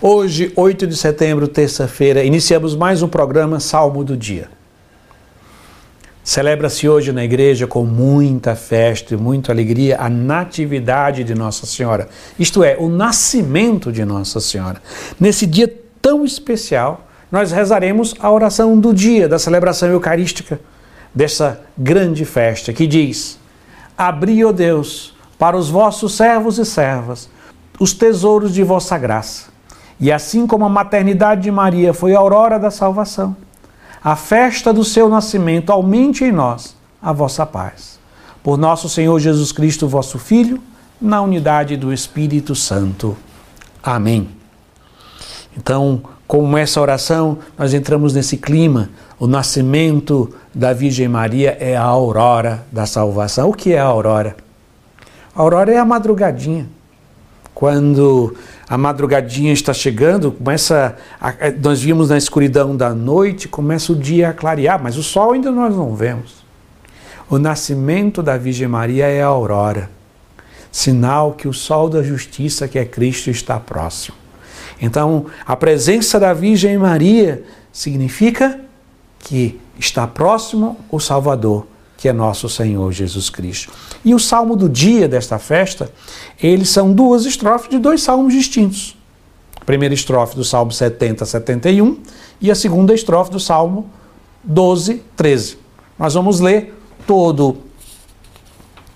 Hoje, 8 de setembro, terça-feira, iniciamos mais um programa Salmo do Dia. Celebra-se hoje na igreja com muita festa e muita alegria a natividade de Nossa Senhora, isto é, o nascimento de Nossa Senhora. Nesse dia tão especial, nós rezaremos a oração do dia da celebração eucarística dessa grande festa que diz: Abri, ó Deus, para os vossos servos e servas os tesouros de vossa graça e assim como a maternidade de Maria foi a aurora da salvação, a festa do seu nascimento aumente em nós a vossa paz. Por nosso Senhor Jesus Cristo, vosso Filho, na unidade do Espírito Santo. Amém. Então, com essa oração, nós entramos nesse clima. O nascimento da Virgem Maria é a aurora da salvação. O que é a aurora? A aurora é a madrugadinha. Quando a madrugadinha está chegando, começa a, nós vimos na escuridão da noite, começa o dia a clarear, mas o sol ainda nós não vemos. O nascimento da Virgem Maria é a aurora, sinal que o sol da justiça, que é Cristo, está próximo. Então, a presença da Virgem Maria significa que está próximo o Salvador que é nosso Senhor Jesus Cristo. E o salmo do dia desta festa, eles são duas estrofes de dois salmos distintos. A primeira estrofe do Salmo 70, 71 e a segunda estrofe do Salmo 12, 13. Nós vamos ler todo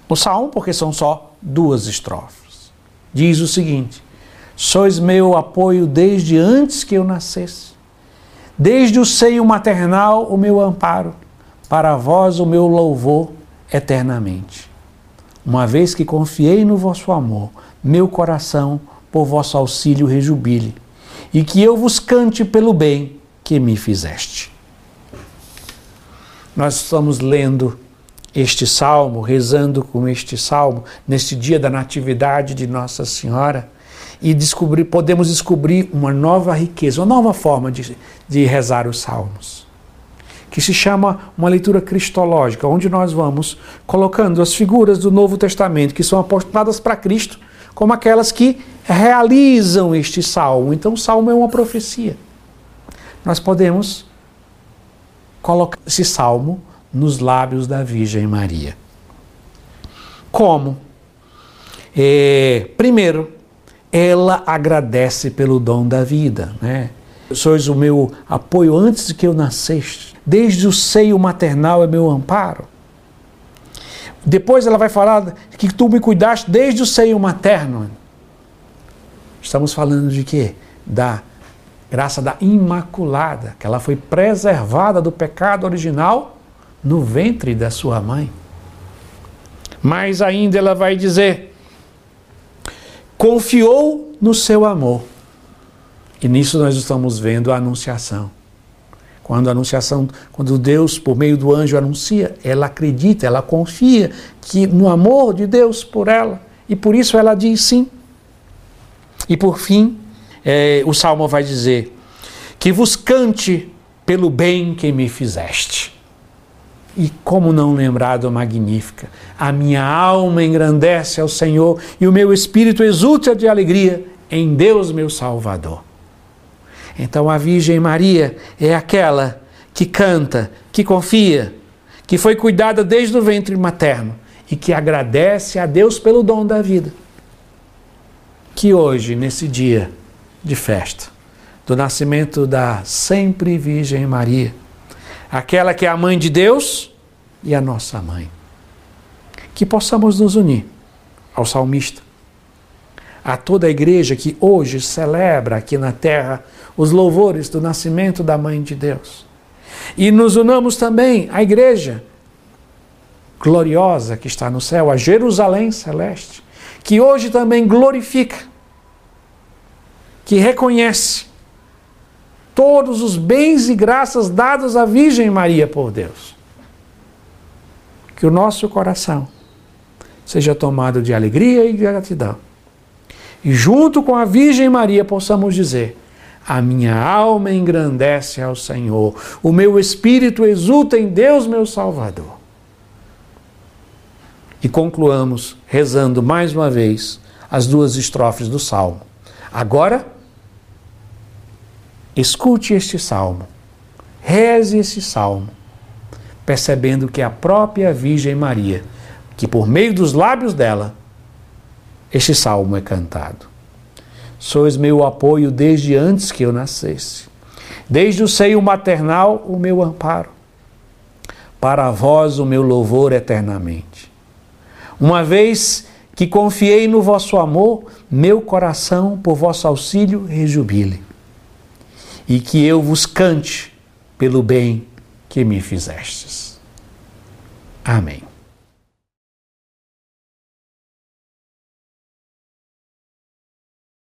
o salmo, porque são só duas estrofes. Diz o seguinte: Sois meu apoio desde antes que eu nascesse, desde o seio maternal o meu amparo para vós o meu louvor eternamente. Uma vez que confiei no vosso amor, meu coração por vosso auxílio rejubile, e que eu vos cante pelo bem que me fizeste. Nós estamos lendo este salmo, rezando com este salmo, neste dia da Natividade de Nossa Senhora, e podemos descobrir uma nova riqueza, uma nova forma de, de rezar os salmos que se chama uma leitura cristológica, onde nós vamos colocando as figuras do Novo Testamento que são apontadas para Cristo como aquelas que realizam este salmo. Então, o salmo é uma profecia. Nós podemos colocar esse salmo nos lábios da Virgem Maria. Como? É, primeiro, ela agradece pelo dom da vida, né? Sois o meu apoio antes de que eu nasceste desde o seio maternal é meu amparo. Depois ela vai falar que tu me cuidaste desde o seio materno. Estamos falando de quê? Da graça da Imaculada, que ela foi preservada do pecado original no ventre da sua mãe. Mas ainda ela vai dizer: confiou no seu amor. E nisso nós estamos vendo a anunciação. Quando a anunciação, quando Deus, por meio do anjo, anuncia, ela acredita, ela confia que no amor de Deus por ela, e por isso ela diz sim. E por fim, é, o salmo vai dizer: Que vos cante pelo bem que me fizeste. E como não lembrar Magnífica? A minha alma engrandece ao Senhor e o meu espírito exulta de alegria em Deus, meu Salvador. Então a Virgem Maria é aquela que canta, que confia, que foi cuidada desde o ventre materno e que agradece a Deus pelo dom da vida. Que hoje, nesse dia de festa, do nascimento da sempre Virgem Maria, aquela que é a mãe de Deus e a nossa mãe, que possamos nos unir ao salmista a toda a igreja que hoje celebra aqui na terra os louvores do nascimento da Mãe de Deus. E nos unamos também à igreja gloriosa que está no céu, a Jerusalém celeste, que hoje também glorifica, que reconhece todos os bens e graças dados à Virgem Maria por Deus. Que o nosso coração seja tomado de alegria e gratidão e junto com a Virgem Maria possamos dizer: A minha alma engrandece ao Senhor, o meu espírito exulta em Deus, meu Salvador. E concluamos rezando mais uma vez as duas estrofes do salmo. Agora, escute este salmo, reze este salmo, percebendo que a própria Virgem Maria, que por meio dos lábios dela, este salmo é cantado. Sois meu apoio desde antes que eu nascesse, desde o seio maternal, o meu amparo. Para vós o meu louvor eternamente. Uma vez que confiei no vosso amor, meu coração por vosso auxílio rejubile. E que eu vos cante pelo bem que me fizestes. Amém.